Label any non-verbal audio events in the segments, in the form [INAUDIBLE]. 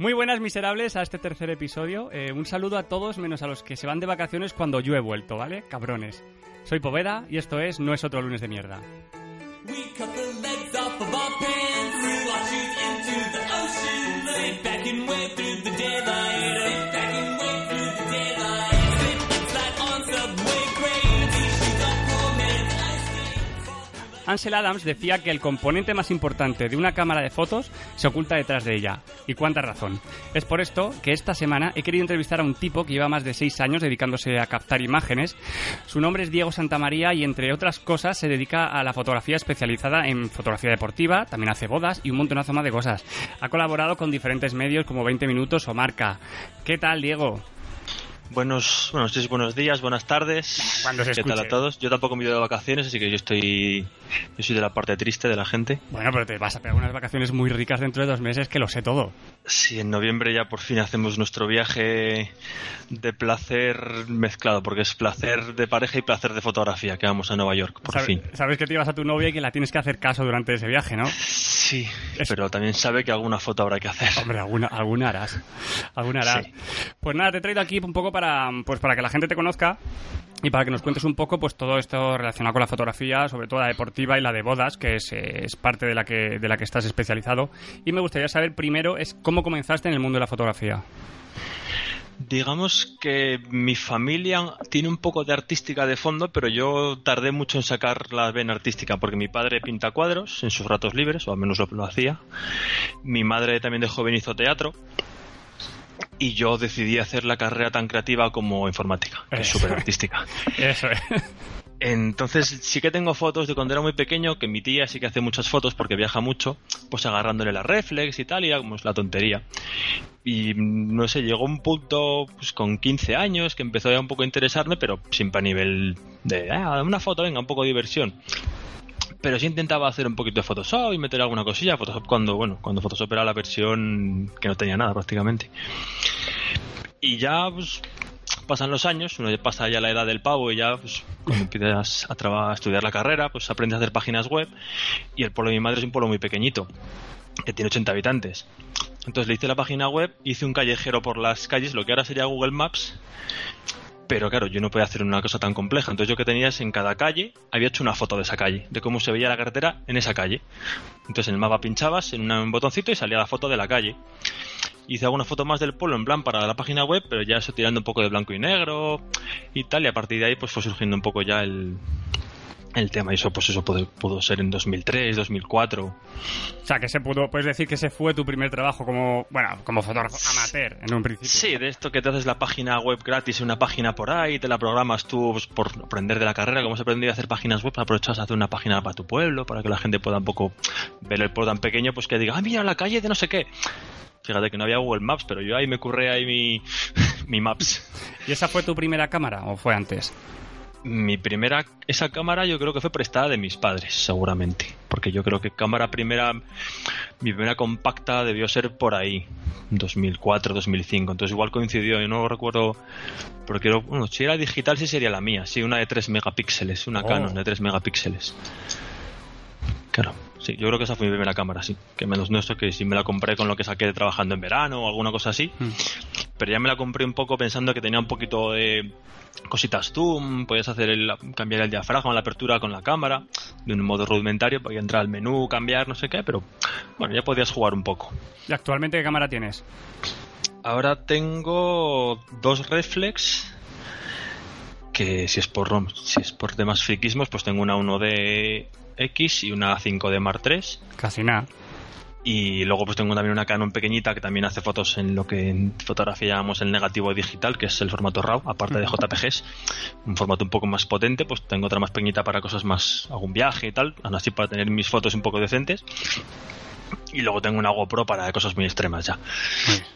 Muy buenas miserables a este tercer episodio. Eh, un saludo a todos menos a los que se van de vacaciones cuando yo he vuelto, ¿vale? Cabrones. Soy Poveda y esto es No es otro lunes de mierda. Ansel Adams decía que el componente más importante de una cámara de fotos se oculta detrás de ella. Y cuánta razón. Es por esto que esta semana he querido entrevistar a un tipo que lleva más de seis años dedicándose a captar imágenes. Su nombre es Diego Santamaría y entre otras cosas se dedica a la fotografía especializada en fotografía deportiva, también hace bodas y un montonazo más de cosas. Ha colaborado con diferentes medios como 20 Minutos o Marca. ¿Qué tal, Diego? Buenos, buenos, buenos días, buenas tardes. ¿Qué tal a todos? Yo tampoco me he ido de vacaciones, así que yo estoy. Yo soy de la parte triste de la gente. Bueno, pero te vas a pegar unas vacaciones muy ricas dentro de dos meses, que lo sé todo. Sí, en noviembre ya por fin hacemos nuestro viaje de placer mezclado, porque es placer de pareja y placer de fotografía, que vamos a Nueva York, por fin. Sabes que te ibas a tu novia y que la tienes que hacer caso durante ese viaje, ¿no? Sí, pero también sabe que alguna foto habrá que hacer. Hombre, alguna, alguna harás. Alguna harás. Pues nada, te he traído aquí un poco para, pues para que la gente te conozca y para que nos cuentes un poco pues todo esto relacionado con la fotografía, sobre todo la deportiva y la de bodas, que es, es, parte de la que de la que estás especializado. Y me gustaría saber primero es cómo comenzaste en el mundo de la fotografía. Digamos que mi familia tiene un poco de artística de fondo, pero yo tardé mucho en sacar la vena artística, porque mi padre pinta cuadros en sus ratos libres, o al menos lo, lo hacía. Mi madre también de joven hizo teatro y yo decidí hacer la carrera tan creativa como informática, que es súper artística. Eso es. Entonces sí que tengo fotos de cuando era muy pequeño, que mi tía sí que hace muchas fotos porque viaja mucho, pues agarrándole la reflex y tal, y como es la tontería. Y no sé, llegó un punto pues, con 15 años que empezó ya un poco a interesarme, pero siempre a nivel de, ah, una foto, venga, un poco de diversión pero sí intentaba hacer un poquito de Photoshop y meter alguna cosilla. Photoshop cuando, bueno, cuando Photoshop era la versión que no tenía nada prácticamente. Y ya, pues, pasan los años, uno ya pasa ya la edad del pavo y ya, pues, cuando empiezas a, a estudiar la carrera, pues aprendes a hacer páginas web. Y el pueblo de mi madre es un pueblo muy pequeñito, que tiene 80 habitantes. Entonces le hice la página web, hice un callejero por las calles, lo que ahora sería Google Maps, pero claro, yo no podía hacer una cosa tan compleja. Entonces yo que tenía es en cada calle, había hecho una foto de esa calle, de cómo se veía la carretera en esa calle. Entonces en el mapa pinchabas en un botoncito y salía la foto de la calle. Hice alguna foto más del pueblo en plan para la página web, pero ya eso tirando un poco de blanco y negro y tal. Y a partir de ahí pues fue surgiendo un poco ya el, el tema y eso pues eso pudo, ser en 2003 2004 o sea que se pudo puedes decir que ese fue tu primer trabajo como bueno como fotógrafo amateur en un principio sí de esto que te haces la página web gratis en una página por ahí te la programas tú pues, por aprender de la carrera como se aprendía a hacer páginas web aprovechas a hacer una página para tu pueblo para que la gente pueda un poco ver el pueblo tan pequeño pues que diga ah mira la calle de no sé qué Fíjate que no había Google Maps, pero yo ahí me curré ahí mi, [LAUGHS] mi Maps. ¿Y esa fue tu primera cámara o fue antes? Mi primera, esa cámara yo creo que fue prestada de mis padres, seguramente. Porque yo creo que cámara primera, mi primera compacta debió ser por ahí, 2004, 2005. Entonces igual coincidió, yo no recuerdo, porque bueno, si era digital sí sería la mía, sí, una de 3 megapíxeles, una oh. Canon de 3 megapíxeles. Claro, sí, yo creo que esa fue mi primera cámara, sí. Que menos no eso que si me la compré con lo que saqué trabajando en verano o alguna cosa así. Hmm. Pero ya me la compré un poco pensando que tenía un poquito de cositas zoom, podías hacer el, cambiar el diafragma, la apertura con la cámara, de un modo rudimentario, podías entrar al menú, cambiar, no sé qué, pero bueno, ya podías jugar un poco. ¿Y actualmente qué cámara tienes? Ahora tengo dos reflex que si es por si es por demás friquismos, pues tengo una 1D X y una 5D Mark III. Casi nada. Y luego pues tengo también una Canon pequeñita que también hace fotos en lo que en fotografía llamamos el negativo digital, que es el formato RAW, aparte de JPGs, un formato un poco más potente, pues tengo otra más pequeñita para cosas más, algún viaje y tal, así para tener mis fotos un poco decentes. Y luego tengo una GoPro para cosas muy extremas ya.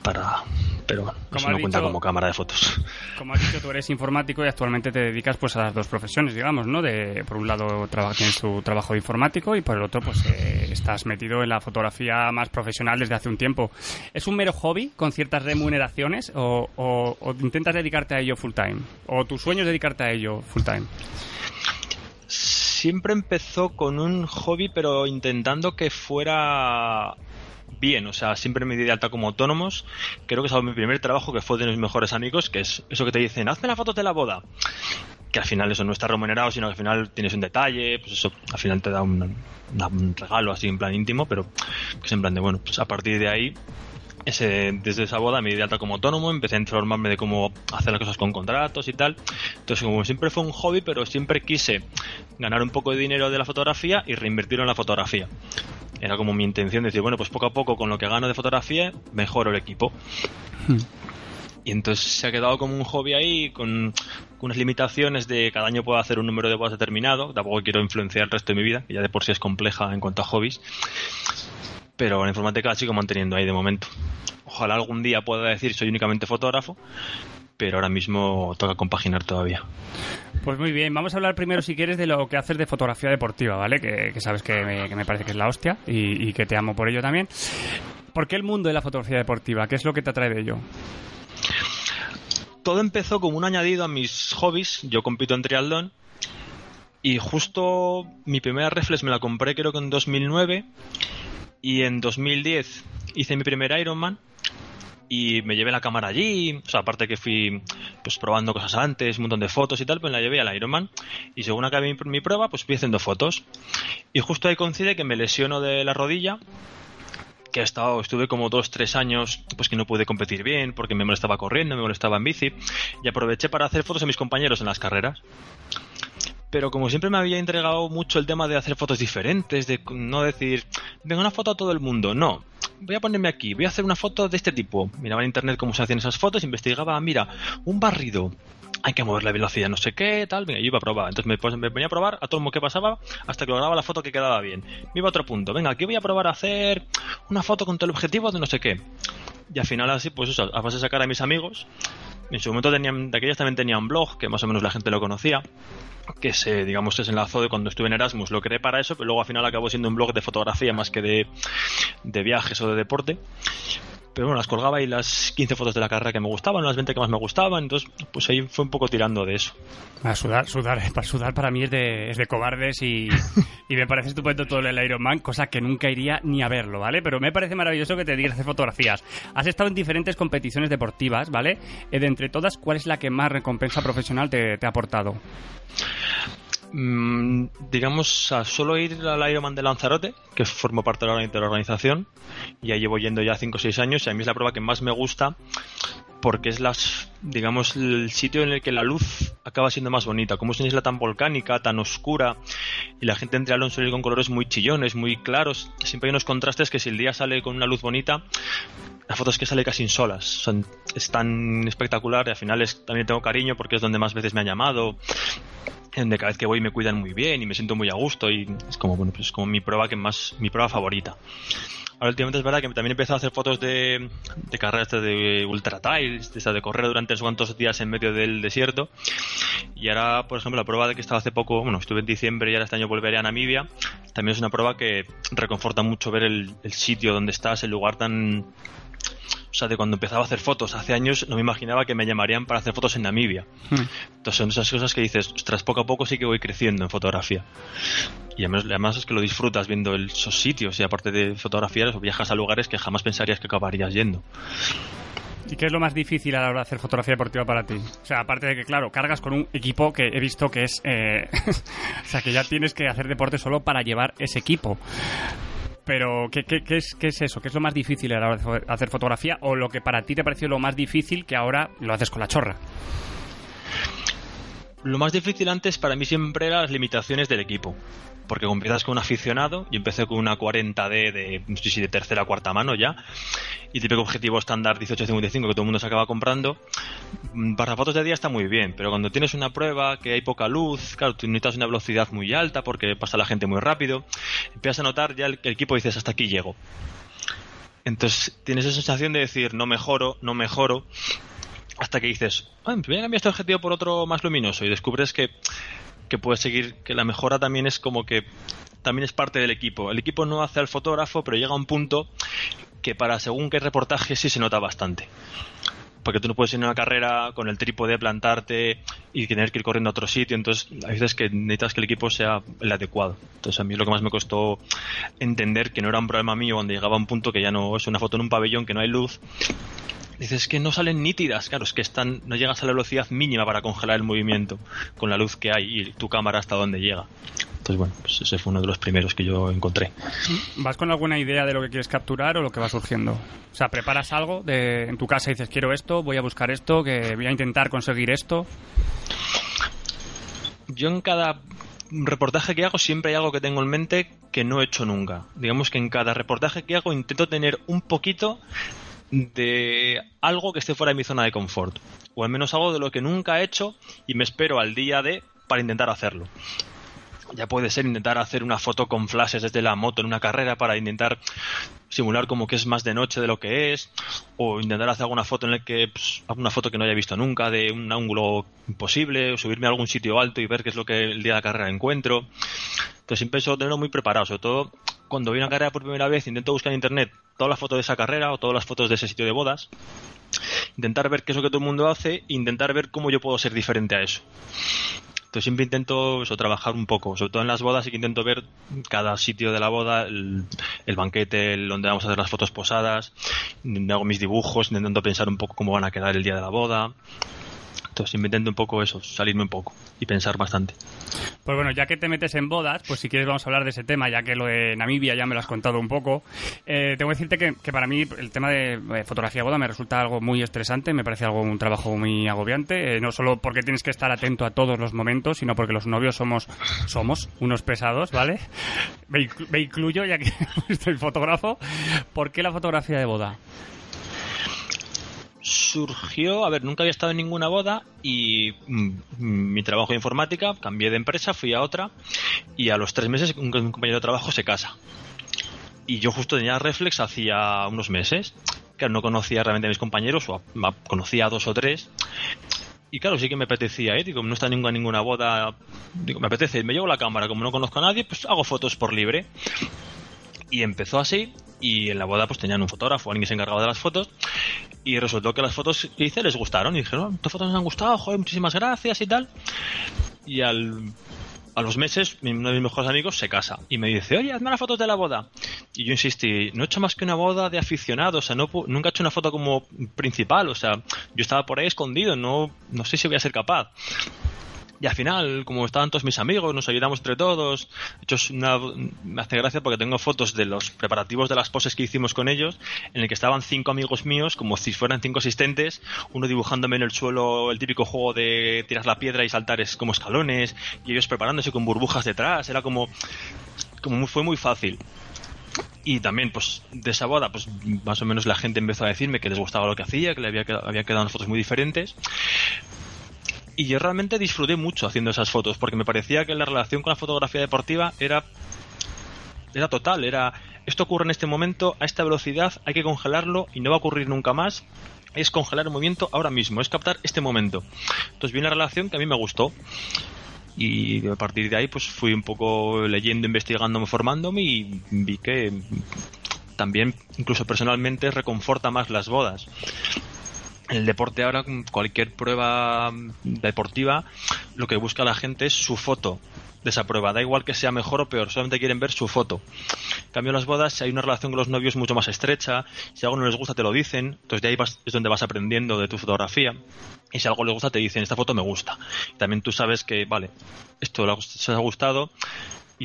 Para, pero bueno, eso no cuenta como cámara de fotos. Como has dicho, tú eres informático y actualmente te dedicas pues a las dos profesiones, digamos, ¿no? De, por un lado tienes tu trabajo de informático y por el otro pues eh, estás metido en la fotografía más profesional desde hace un tiempo. ¿Es un mero hobby con ciertas remuneraciones o, o intentas dedicarte a ello full time? ¿O tu sueño es dedicarte a ello full time? Siempre empezó con un hobby, pero intentando que fuera bien, o sea, siempre me di de alta como autónomos. Creo que es mi primer trabajo que fue de mis mejores amigos, que es eso que te dicen, hazme las fotos de la boda. Que al final eso no está remunerado, sino que al final tienes un detalle, pues eso al final te da un, un regalo así en plan íntimo, pero que es en plan de, bueno, pues a partir de ahí ese, desde esa boda me di de alta como autónomo, empecé a informarme de cómo hacer las cosas con contratos y tal. Entonces, como siempre fue un hobby, pero siempre quise ganar un poco de dinero de la fotografía y reinvertirlo en la fotografía. Era como mi intención de decir, bueno, pues poco a poco con lo que gano de fotografía mejoro el equipo. Hmm. Y entonces se ha quedado como un hobby ahí con, unas limitaciones de cada año puedo hacer un número de bodas determinado. Tampoco quiero influenciar el resto de mi vida, que ya de por sí es compleja en cuanto a hobbies pero la informática la sigo manteniendo ahí de momento. Ojalá algún día pueda decir soy únicamente fotógrafo, pero ahora mismo toca compaginar todavía. Pues muy bien, vamos a hablar primero si quieres de lo que haces de fotografía deportiva, ¿vale? Que, sabes que me, parece que es la hostia y, y que te amo por ello también. ¿Por qué el mundo de la fotografía deportiva? ¿Qué es lo que te atrae de ello? Todo empezó como un añadido a mis hobbies. Yo compito en triatlón y justo mi primera reflex me la compré creo que en 2009 y en 2010 hice mi primer Ironman y me llevé la cámara allí, o sea, aparte que fui pues probando cosas antes, un montón de fotos y tal, pues la llevé al Ironman y según acabé mi, prueba, pues fui haciendo fotos. Y justo ahí coincide que me lesiono de la rodilla que he estado, estuve como dos, tres años, pues que no pude competir bien, porque me molestaba corriendo, me molestaba en bici, y aproveché para hacer fotos a mis compañeros en las carreras pero como siempre me había entregado mucho el tema de hacer fotos diferentes, de no decir, venga una foto a todo el mundo, no. Voy a ponerme aquí, voy a hacer una foto de este tipo. Miraba en internet cómo se hacían esas fotos, investigaba, mira, un barrido, hay que mover la velocidad, no sé qué, tal, venga, yo iba a probar. Entonces me, venía a probar a todo lo que pasaba hasta que lograba la foto que quedaba bien. Me iba a otro punto, venga, aquí voy a probar a hacer una foto con todo el objetivo de no sé qué. Y al final así, pues a base de sacar a mis amigos, en su momento tenían, de aquellas también tenía un blog, que más o menos la gente lo conocía, que se, digamos, se enlazó de cuando estuve en Erasmus, lo creé para eso, pero luego al final acabó siendo un blog de fotografía más que de, de viajes o de deporte. Pero bueno, las colgaba y las 15 fotos de la carrera que me gustaban, las 20 que más me gustaban, entonces pues ahí fue un poco tirando de eso. A sudar, sudar, [LAUGHS] para sudar para mí es de, es de cobardes y, [LAUGHS] y, me parece estupendo todo el Ironman, cosa que nunca iría ni a verlo, ¿vale? Pero me parece maravilloso que te digas hacer fotografías. Has estado en diferentes competiciones deportivas, ¿vale? Eh, de entre todas, ¿cuál es la que más recompensa profesional te, te ha aportado? Mm, digamos, a solo ir al Ironman de Lanzarote, que formo parte de la organización, y ya llevo yendo ya 5 o 6 años, y a mí es la prueba que más me gusta porque es las, digamos, el sitio en el que la luz acaba siendo más bonita. Como es una isla tan volcánica, tan oscura, y la gente entre Alonso y con colores muy chillones, muy claros, siempre hay unos contrastes que si el día sale con una luz bonita, la foto es que sale casi solas. Son, es tan espectacular y al final es, también tengo cariño porque es donde más veces me han llamado donde cada vez que voy me cuidan muy bien y me siento muy a gusto y es como bueno pues como mi prueba que más mi prueba favorita. Ahora últimamente es verdad que también he empezado a hacer fotos de, de carreras de ultra trails de, correr durante cuantos días en medio del desierto. Y ahora por ejemplo la prueba de que estaba hace poco bueno estuve en diciembre y ahora este año volveré a Namibia también es una prueba que reconforta mucho ver el, el sitio donde estás el lugar tan o sea, de cuando empezaba a hacer fotos hace años, no me imaginaba que me llamarían para hacer fotos en Namibia. Hmm. Entonces son esas cosas que dices, ostras, poco a poco sí que voy creciendo en fotografía. Y además, es que lo disfrutas viendo esos sitios y aparte de fotografías, viajas a lugares que jamás pensarías que acabarías yendo. ¿Y qué es lo más difícil a la hora de hacer fotografía deportiva para ti? O sea, aparte de que, claro, cargas con un equipo que he visto que es... Eh, [LAUGHS] o sea, que ya tienes que hacer deporte solo para llevar ese equipo. Pero, ¿qué, es, ¿qué es eso? ¿Qué es lo más difícil a la hora de hacer fotografía? ¿O lo que para ti te pareció lo más difícil que ahora lo haces con la chorra? Lo más difícil antes para mí siempre eran las limitaciones del equipo porque empiezas con un aficionado, yo empecé con una 40D de, no sé si de tercera cuarta mano ya, y típico objetivo estándar 1855 que todo el mundo se acaba comprando, mm, para fotos de día está muy bien, pero cuando tienes una prueba que hay poca luz, claro, necesitas una velocidad muy alta porque pasa la gente muy rápido, empiezas a notar ya el, el equipo dices hasta aquí llego. Entonces tienes esa sensación de decir no mejoro, no mejoro, hasta que dices, ah, voy a cambiar este objetivo por otro más luminoso y descubres que que puedes seguir, que la mejora también es como que también es parte del equipo. El equipo no hace al fotógrafo, pero llega a un punto que para según qué reportaje sí se nota bastante. porque tú no puedes ir en una carrera con el trípode, plantarte y tener que ir corriendo a otro sitio. Entonces, hay veces que necesitas que el equipo sea el adecuado. Entonces, a mí lo que más me costó entender que no era un problema mío cuando llegaba a un punto que ya no es una foto en un pabellón, que no hay luz. Dices que no salen nítidas, claro, es que están, no llegas a la velocidad mínima para congelar el movimiento con la luz que hay y tu cámara hasta dónde llega. Entonces, bueno, pues ese fue uno de los primeros que yo encontré. ¿Vas con alguna idea de lo que quieres capturar o lo que va surgiendo? O sea, ¿preparas algo de, en tu casa y dices, quiero esto, voy a buscar esto, que voy a intentar conseguir esto? Yo en cada reportaje que hago siempre hay algo que tengo en mente que no he hecho nunca. Digamos que en cada reportaje que hago intento tener un poquito de algo que esté fuera de mi zona de confort. O al menos algo de lo que nunca he hecho y me espero al día de para intentar hacerlo ya puede ser intentar hacer una foto con flashes desde la moto en una carrera para intentar simular como que es más de noche de lo que es o intentar hacer alguna foto en la que pues, alguna foto que no haya visto nunca de un ángulo imposible o subirme a algún sitio alto y ver qué es lo que el día de la carrera encuentro. Entonces siempre eso tenerlo muy preparado sobre todo cuando a una carrera por primera vez intento buscar en internet todas las fotos de esa carrera o todas las fotos de ese sitio de bodas intentar ver qué es lo que todo el mundo hace e intentar ver cómo yo puedo ser diferente a eso entonces siempre intento eso, trabajar un poco, sobre todo en las bodas, y que intento ver cada sitio de la boda, el, banquete, donde vamos a hacer las fotos posadas, hago mis dibujos, intento pensar un poco cómo van a quedar el día de la boda. Entonces intento un poco eso, salirme un poco y pensar bastante. Pues bueno, ya que te metes en bodas, pues si quieres vamos a hablar de ese tema, ya que lo de Namibia ya me lo has contado un poco. Eh, tengo que decirte que, para mí el tema de fotografía de boda me resulta algo muy estresante, me parece algo un trabajo muy agobiante, eh, no solo porque tienes que estar atento a todos los momentos, sino porque los novios somos somos unos pesados, ¿vale? Me, incluyo, ya que [LAUGHS] estoy fotógrafo. ¿Por qué la fotografía de boda? Surgió, a ver, nunca había estado en ninguna boda y mm, mi trabajo de informática, cambié de empresa, fui a otra y a los tres meses un, compañero de trabajo se casa. Y yo justo tenía reflex hacía unos meses, que no conocía realmente a mis compañeros, o conocía a dos o tres. Y claro, sí que me apetecía, ¿eh? Digo, no está ninguna, ninguna boda. Me apetece, me llevo la cámara, como no conozco a nadie, pues hago fotos por libre. Y empezó así, y en la boda pues tenían un fotógrafo, alguien que se encargaba de las fotos, y resultó que las fotos que hice les gustaron. Y dijeron, tus fotos me han gustado, joder, muchísimas gracias y tal. Y al, a los meses, uno de mis mejores amigos se casa y me dice, oye, hazme las fotos de la boda. Y yo insistí, no he hecho más que una boda de aficionados, o sea, no, nunca he hecho una foto como principal, o sea, yo estaba por ahí escondido, no, no sé si voy a ser capaz. Y al final, como estaban todos mis amigos, nos ayudamos entre todos. De hecho, me hace gracia porque tengo fotos de los preparativos de las poses que hicimos con ellos, en el que estaban cinco amigos míos, como si fueran cinco asistentes, uno dibujándome en el suelo el típico juego de tirar la piedra y saltar como escalones, y ellos preparándose con burbujas detrás. Era como, como fue muy fácil y también pues de esa boda pues más o menos la gente empezó a decirme que les gustaba lo que hacía que le había, había quedado fotos muy diferentes y yo realmente disfruté mucho haciendo esas fotos, porque me parecía que la relación con la fotografía deportiva era, era total, era esto ocurre en este momento, a esta velocidad, hay que congelarlo y no va a ocurrir nunca más. Es congelar el movimiento ahora mismo, es captar este momento. Entonces vi una relación que a mí me gustó y a partir de ahí pues fui un poco leyendo, investigando, formándome y vi que también incluso personalmente reconforta más las bodas el deporte ahora, cualquier prueba deportiva, lo que busca la gente es su foto de esa prueba. Da igual que sea mejor o peor, solamente quieren ver su foto. En cambio, en las bodas hay una relación con los novios mucho más estrecha. Si algo no les gusta, te lo dicen. Entonces, de ahí es donde vas aprendiendo de tu fotografía. Y si algo les gusta, te dicen, esta foto me gusta. también tú sabes que, vale, esto les ha gustado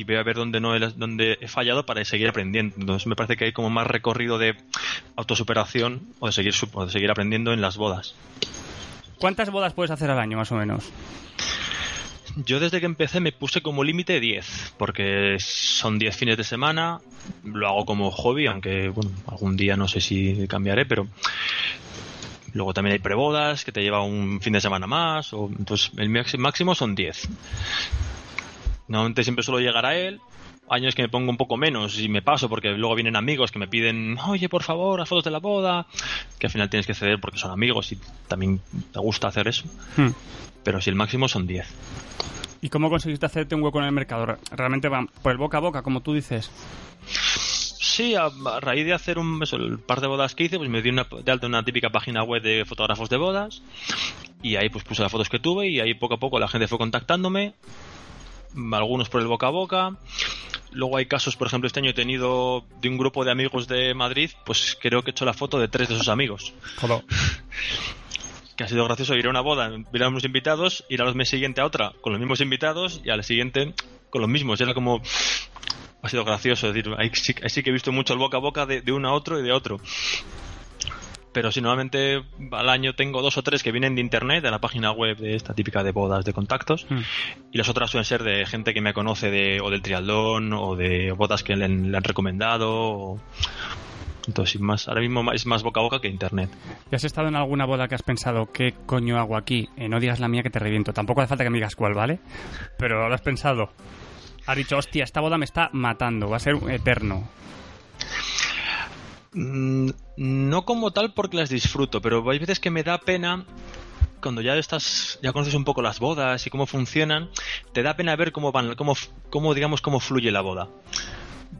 y voy a ver dónde no he, dónde he fallado para seguir aprendiendo. Entonces me parece que hay como más recorrido de autosuperación o de seguir, de seguir aprendiendo en las bodas. ¿Cuántas bodas puedes hacer al año más o menos? Yo desde que empecé me puse como límite 10, porque son 10 fines de semana, lo hago como hobby, aunque bueno, algún día no sé si cambiaré, pero luego también hay prebodas que te lleva un fin de semana más, o, entonces el máximo son 10. Normalmente siempre suelo llegar a él. Años que me pongo un poco menos y me paso porque luego vienen amigos que me piden, oye, por favor, las fotos de la boda. Que al final tienes que ceder porque son amigos y también te gusta hacer eso. Hmm. Pero si el máximo son 10. ¿Y cómo conseguiste hacerte un hueco en el mercado? ¿Realmente van por el boca a boca, como tú dices? Sí, a, raíz de hacer un el par de bodas que hice, pues me di una, de alta una típica página web de fotógrafos de bodas y ahí pues puse las fotos que tuve y ahí poco a poco la gente fue contactándome, algunos por el boca a boca. Luego hay casos, por ejemplo, este año he tenido de un grupo de amigos de Madrid, pues creo que he hecho la foto de tres de sus amigos. [LAUGHS] que ha sido gracioso ir a una boda, ver a unos invitados, ir a los meses siguiente a otra con los mismos invitados y al siguiente con los mismos. Era como ha sido gracioso. Es decir, ahí sí, que he visto mucho el boca a boca de, uno a otro y de otro. Pero si normalmente al año tengo dos o tres que vienen de internet, de la página web de esta típica de bodas de contactos, hmm. y las otras suelen ser de gente que me conoce de, o del trialdón o de bodas que le, han recomendado. Entonces, más, ahora mismo es más boca a boca que internet. ¿Y has estado en alguna boda que has pensado, qué coño hago aquí? Eh, no digas la mía que te reviento. Tampoco hace falta que me digas cuál, ¿vale? Pero lo has pensado. Has dicho, hostia, esta boda me está matando, va a ser eterno. Mm, no como tal porque las disfruto, pero hay veces que me da pena cuando ya estás ya conoces un poco las bodas y cómo funcionan, te da pena ver cómo van cómo, cómo digamos cómo fluye la boda.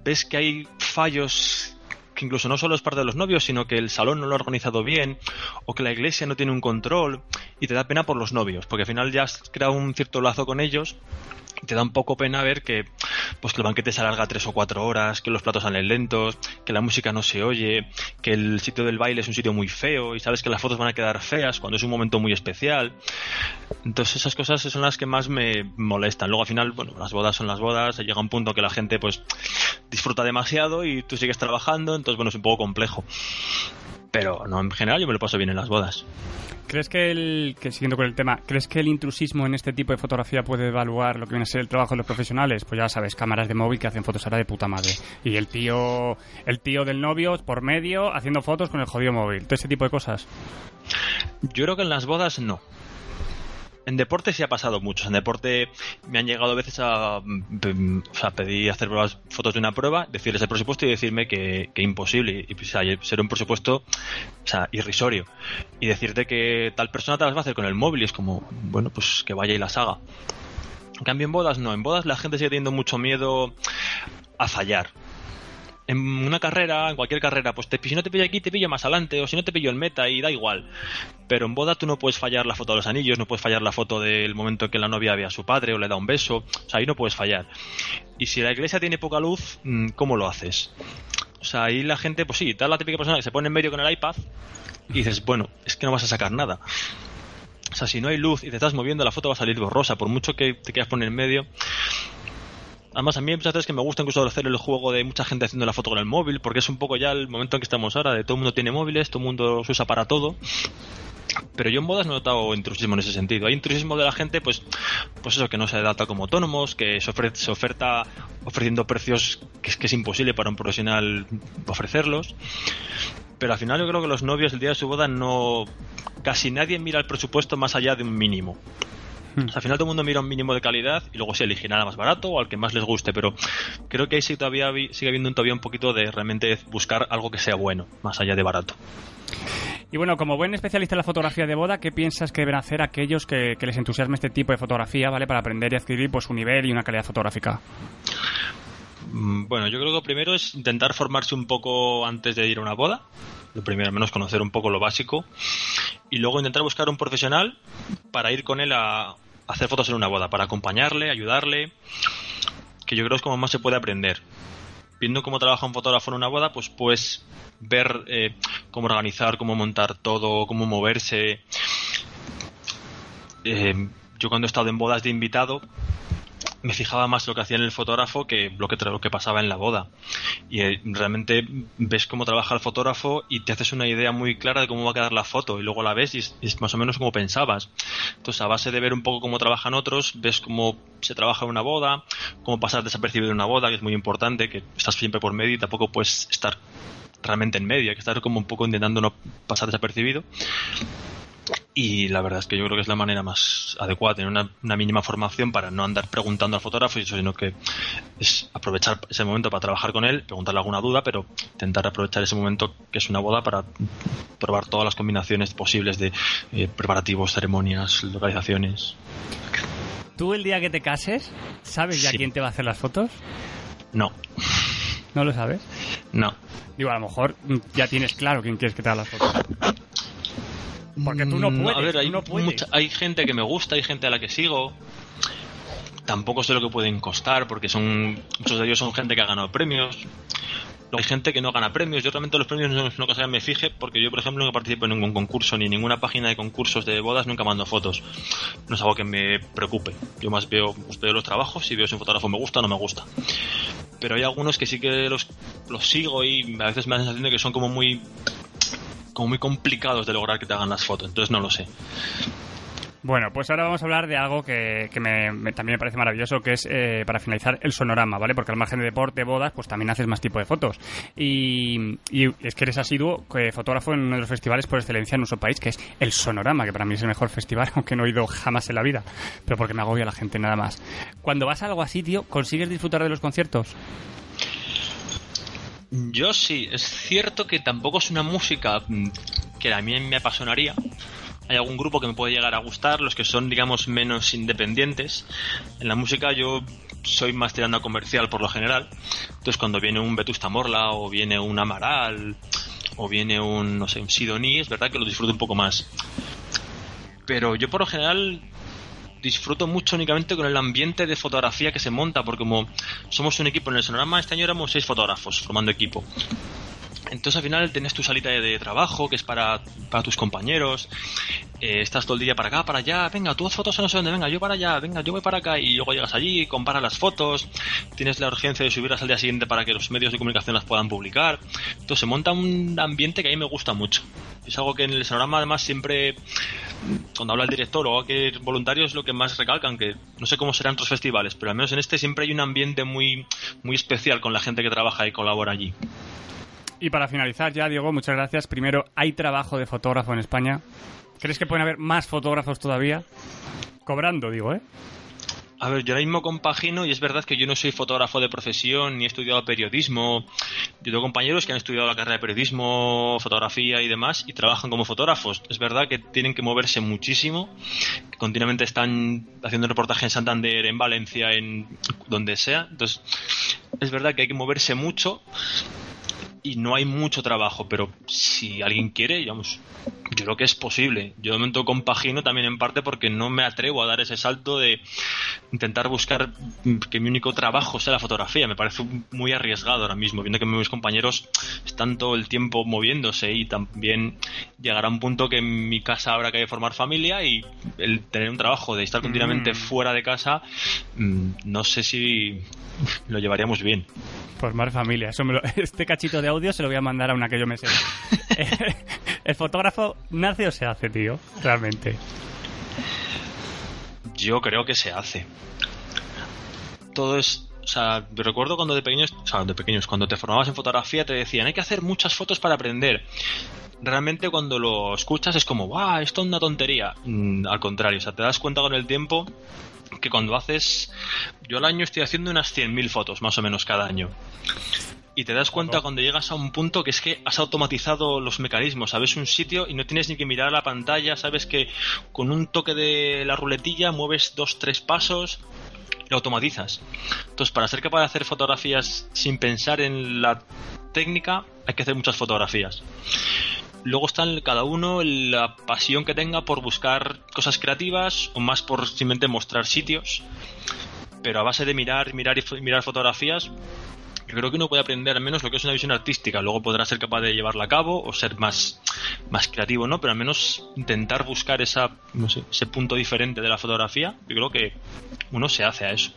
Ves que hay fallos que incluso no solo es parte de los novios, sino que el salón no lo ha organizado bien o que la iglesia no tiene un control y te da pena por los novios, porque al final ya has creado un cierto lazo con ellos te da un poco pena ver que pues que el banquete se alarga tres o cuatro horas, que los platos salen lentos, que la música no se oye, que el sitio del baile es un sitio muy feo y sabes que las fotos van a quedar feas cuando es un momento muy especial. Entonces esas cosas son las que más me molestan. Luego al final, bueno, las bodas son las bodas, llega un punto que la gente pues disfruta demasiado y tú sigues trabajando, entonces bueno, es un poco complejo. Pero no, en general yo me lo paso bien en las bodas. ¿Crees que el, siguiendo con el tema, ¿crees que el intrusismo en este tipo de fotografía puede evaluar lo que viene a ser el trabajo de los profesionales? Pues ya sabes, cámaras de móvil que hacen fotos ahora de puta madre. Y el tío, el tío del novio por medio haciendo fotos con el jodido móvil. Todo ese tipo de cosas. Yo creo que en las bodas no. En deporte sí ha pasado mucho. En deporte me han llegado a veces a, mm, a pedir hacer fotos de una prueba, decirles el presupuesto y decirme que, imposible. Y pues, ser un presupuesto o irrisorio. Y decirte que tal persona te las va a hacer con el móvil y es como, bueno, pues que vaya y las haga. En cambio, en bodas no. En bodas la gente sigue teniendo mucho miedo a fallar en una carrera, en cualquier carrera, pues si no te pillo aquí, te pillo más adelante, o si no te pillo en meta y da igual. Pero en boda tú no puedes fallar la foto de los anillos, no puedes fallar la foto del momento en que la novia ve a su padre o le da un beso, o sea, ahí no puedes fallar. Y si la iglesia tiene poca luz, mm, ¿cómo lo haces? O sea, ahí la gente, pues sí, tal la típica persona que se pone en medio con el iPad y dices, bueno, es que no vas a sacar nada. O sea, si no hay luz y te estás moviendo, la foto va a salir borrosa, por mucho que te quieras poner en medio. Además, a mí muchas veces que me gusta incluso hacer el juego de mucha gente haciendo la foto con el móvil, porque es un poco ya el momento en que estamos ahora, de todo el mundo tiene móviles, todo el mundo se usa para todo. Pero yo en bodas no he notado intrusismo en ese sentido. Hay intrusismo de la gente, pues, pues eso, que no se adapta como autónomos, que se, se oferta ofreciendo precios que es, que es imposible para un profesional ofrecerlos. Pero al final yo creo que los novios el día de su boda no... Casi nadie mira el presupuesto más allá de un mínimo. Hmm. al final todo el mundo mira un mínimo de calidad y luego se elige nada más barato o al que más les guste, pero creo que ahí sí todavía sigue habiendo todavía un poquito de realmente buscar algo que sea bueno, más allá de barato. Y bueno, como buen especialista en la fotografía de boda, ¿qué piensas que deben hacer aquellos que, les entusiasme este tipo de fotografía, ¿vale? Para aprender y adquirir pues un nivel y una calidad fotográfica. Mm, bueno, yo creo que lo primero es intentar formarse un poco antes de ir a una boda. Lo primero, al menos conocer un poco lo básico. Y luego intentar buscar un profesional para ir con él a, hacer fotos en una boda, para acompañarle, ayudarle. Que yo creo es como más se puede aprender. Viendo cómo trabaja un fotógrafo en una boda, pues puedes ver eh, cómo organizar, cómo montar todo, cómo moverse. Eh, yo cuando he estado en bodas de invitado, me fijaba más lo que hacía en el fotógrafo que lo que, lo que pasaba en la boda. Y eh, realmente ves cómo trabaja el fotógrafo y te haces una idea muy clara de cómo va a quedar la foto y luego la ves y es, más o menos como pensabas. Entonces, a base de ver un poco cómo trabajan otros, ves cómo se trabaja en una boda, cómo pasar desapercibido en una boda, que es muy importante, que estás siempre por medio y tampoco puedes estar realmente en medio, hay que estar como un poco intentando no pasar desapercibido. Y la verdad es que yo creo que es la manera más adecuada, tener una, mínima formación para no andar preguntando al fotógrafo, sino que es aprovechar ese momento para trabajar con él, preguntarle alguna duda, pero intentar aprovechar ese momento que es una boda para probar todas las combinaciones posibles de eh, preparativos, ceremonias, localizaciones. ¿Tú el día que te cases, sabes ya quién te va a hacer las fotos? No. ¿No lo sabes? No. Digo, a lo mejor ya tienes claro quién quieres que te haga las fotos. Porque tú no Mm, puedes. A ver, hay, no puedes. mucha- hay gente que me gusta, hay gente a la que sigo. Tampoco sé lo que pueden costar, porque son muchos de ellos son gente que ha ganado premios. Hay gente que no gana premios. Yo realmente los premios no es una cosa que me fije, porque yo, por ejemplo, no participo en ningún concurso, ni en ninguna página de concursos de bodas, nunca mando fotos. No es algo que me preocupe. Yo más veo, pues, veo los trabajos y veo si un fotógrafo me gusta o no me gusta. Pero hay algunos que sí que los, los sigo y a veces me da la sensación de que son como muy como muy complicados de lograr que te hagan las fotos, entonces no lo sé. Bueno, pues ahora vamos a hablar de algo que, que me- también me parece maravilloso, que es, eh, para finalizar, el sonorama, ¿vale? Porque al margen de deporte, bodas, pues también haces más tipo de fotos. Y, y es que eres asiduo eh, fotógrafo en uno de los festivales por excelencia en nuestro país, que es el Sonorama, que para mí es el mejor [LAUGHS] festival, aunque no he ido jamás en la vida, pero porque me agobia la gente nada más. Cuando vas a algo así, tío, ¿consigues disfrutar de los conciertos? Yo sí, es cierto que tampoco es una música mm, que a mí me apasionaría. Hay algún grupo que me puede llegar a gustar, los que son, digamos, menos independientes. En la música yo soy más tirando a comercial por lo general. Entonces cuando viene un Vetusta Morla o viene un Amaral o viene un, no sé, un Sidoní, es verdad que lo disfruto un poco más. Pero yo por lo general disfruto mucho únicamente con el ambiente de fotografía que se monta, porque como somos un equipo en el Sonorama, este año éramos seis fotógrafos formando equipo. Entonces al final tienes tu salita de, trabajo, que es para, para tus compañeros, eh, estás todo el día para acá, para allá, venga, tú haz fotos no sé dónde, venga, yo para allá, venga, yo voy para acá, y luego llegas allí, comparas las fotos, tienes la urgencia de subirlas al día siguiente para que los medios de comunicación las puedan publicar. Entonces se monta un ambiente que a mí me gusta mucho. Es algo que en el sonorama además siempre, cuando habla el director o que voluntarios, es lo que más recalcan, que no sé cómo serán otros festivales, pero al menos en este siempre hay un ambiente muy, muy especial con la gente que trabaja y colabora allí. Y para finalizar ya, Diego, muchas gracias. Primero, ¿hay trabajo de fotógrafo en España? ¿Crees que pueden haber más fotógrafos todavía? Cobrando, digo, ¿eh? A ver, yo ahora mismo compagino y es verdad que yo no soy fotógrafo de profesión ni he estudiado periodismo. Yo tengo compañeros que han estudiado la carrera de periodismo, fotografía y demás y trabajan como fotógrafos. Es verdad que tienen que moverse muchísimo, continuamente están haciendo reportaje en Santander, en Valencia, en donde sea. Entonces, es verdad que hay que moverse mucho y no hay mucho trabajo, pero si alguien quiere, digamos, yo creo que es posible. Yo de momento compagino también en parte porque no me atrevo a dar ese salto de intentar buscar que mi único trabajo sea la fotografía. Me parece muy arriesgado ahora mismo, viendo que mis compañeros están todo el tiempo moviéndose y también llegará un punto que en mi casa habrá que formar familia y el tener un trabajo de estar continuamente Mm. fuera de casa, mm, no sé si lo llevaríamos bien. Formar familia. Eso me lo- [LAUGHS] este cachito de audio se lo voy a mandar a una que yo me sé. [LAUGHS] El fotógrafo nace o se hace, tío. Realmente. Yo creo que se hace. Todo es. O sea, recuerdo cuando de pequeños, o sea, de pequeños, cuando te formabas en fotografía, te decían, hay que hacer muchas fotos para aprender. Realmente cuando lo escuchas es como, ¡guau! Esto es una tontería. Mm, al contrario, o sea, te das cuenta con el tiempo que cuando haces. Yo al año estoy haciendo unas 100.000 fotos, más o menos, cada año. Y te das cuenta cuando llegas a un punto que es que has automatizado los mecanismos, sabes un sitio y no tienes ni que mirar a la pantalla, sabes que con un toque de la ruletilla mueves dos, tres pasos y lo automatizas. Entonces, para ser capaz de hacer fotografías sin pensar en la técnica, hay que hacer muchas fotografías. Luego está en cada uno la pasión que tenga por buscar cosas creativas o más por simplemente mostrar sitios. Pero a base de mirar, mirar y mirar fotografías, yo creo que uno puede aprender al menos lo que es una visión artística. Luego podrá ser capaz de llevarla a cabo o ser más, más creativo, ¿no? Pero al menos intentar buscar esa, no sé, ese punto diferente de la fotografía. Yo creo que uno se hace a eso.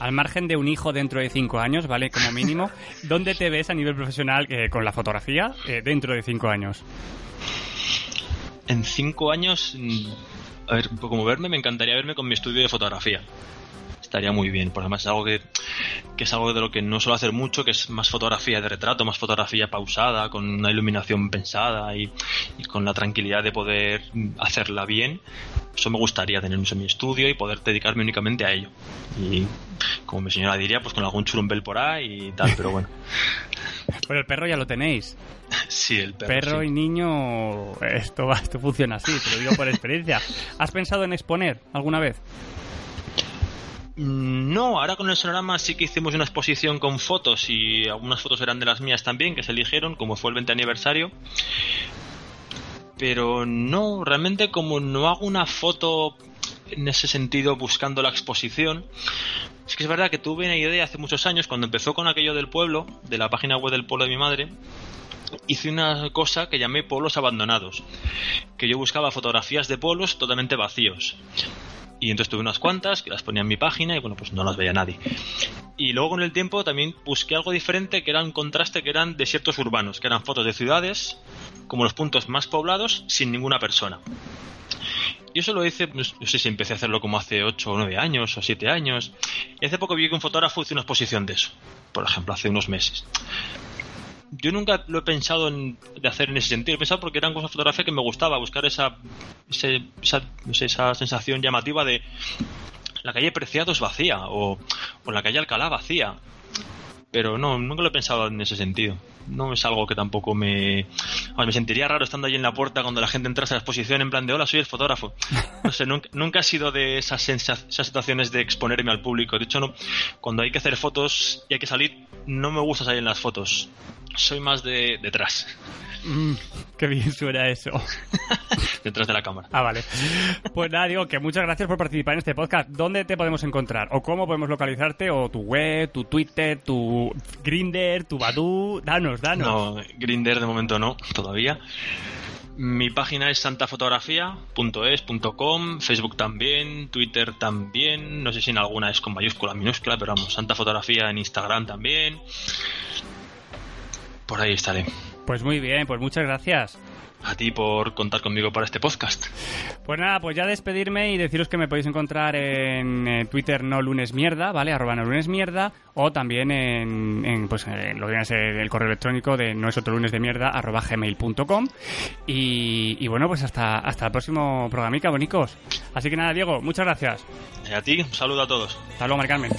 Al margen de un hijo dentro de cinco años, ¿vale? Como mínimo, [LAUGHS] ¿dónde te ves a nivel profesional eh, con la fotografía eh, dentro de cinco años? En cinco años, mm, a ver, como verme, me encantaría verme con mi estudio de fotografía. Estaría muy bien, porque además es algo que, que es algo de lo que no suelo hacer mucho, que es más fotografía de retrato, más fotografía pausada, con una iluminación pensada y, y con la tranquilidad de poder hacerla bien. Eso me gustaría tener en mi estudio y poder dedicarme únicamente a ello. Y como mi señora diría, pues con algún churumbel por ahí y tal, pero bueno. [LAUGHS] Pero el perro ya lo tenéis. [LAUGHS] Sí, el perro. Perro sí. y niño, esto, va- esto funciona así, te lo digo por experiencia. ¿Has pensado en exponer alguna vez? Mm, no, ahora con el sonorama sí que hicimos una exposición con fotos y algunas fotos eran de las mías también, que se eligieron, como fue el 20 aniversario. Pero no, realmente como no hago una foto en ese sentido buscando la exposición, es que es verdad que tuve una idea hace muchos años, cuando empezó con aquello del pueblo, de la página web del pueblo de mi madre, hice una cosa que llamé pueblos abandonados, que yo buscaba fotografías de pueblos totalmente vacíos. Y entonces tuve unas cuantas que las ponía en mi página y bueno, pues no las veía nadie. Y luego con el tiempo también busqué algo diferente que era un contraste que eran desiertos urbanos, que eran fotos de ciudades como los puntos más poblados sin ninguna persona. Y eso lo hice, no sé si empecé a hacerlo como hace 8 o 9 años o 7 años. Y hace poco vi que un fotógrafo hizo una exposición de eso, por ejemplo, hace unos meses yo nunca lo he pensado en, de hacer en ese sentido. He pensado porque eran cosas de fotografía que me gustaba, buscar esa, esa, esa sensación llamativa de la calle Preciados vacía o, o la calle Alcalá vacía. Pero no, nunca lo he pensado en ese sentido. No es algo que tampoco me. me sentiría raro estando allí en la puerta cuando la gente entrase a la exposición en plan de hola, soy el fotógrafo. No sé, nunca, nunca ha sido de esas, esas situaciones de exponerme al público. De hecho, no, cuando hay que hacer fotos y hay que salir, no me gusta salir en las fotos soy más de detrás. Mm, qué bien suena eso. [LAUGHS] detrás de la cámara. Ah, vale. Pues nada, digo que muchas gracias por participar en este podcast. ¿Dónde te podemos encontrar? ¿O cómo podemos localizarte? ¿O tu web, tu Twitter, tu Grinder, tu Badu? Danos, danos. No, Grinder de momento no, todavía. Mi página es santafotografía.es.com, Facebook también, Twitter también, no sé si en alguna es con mayúscula, minúscula, pero vamos, Santa Fotografía en Instagram también. Por ahí estaré. Pues muy bien, pues muchas gracias. A ti por contar conmigo para este podcast. Pues nada, pues ya despedirme y deciros que me podéis encontrar en eh, Twitter no lunes mierda, ¿vale? Arroba no lunes mierda, o también en, pues eh, lo que el correo electrónico de no es otro lunes de mierda, arroba gmail.com. Y, y bueno, pues hasta, hasta el próximo programica, bonicos. Así que nada, Diego, muchas gracias. Y a ti, un saludo a todos. Hasta luego, Carmen.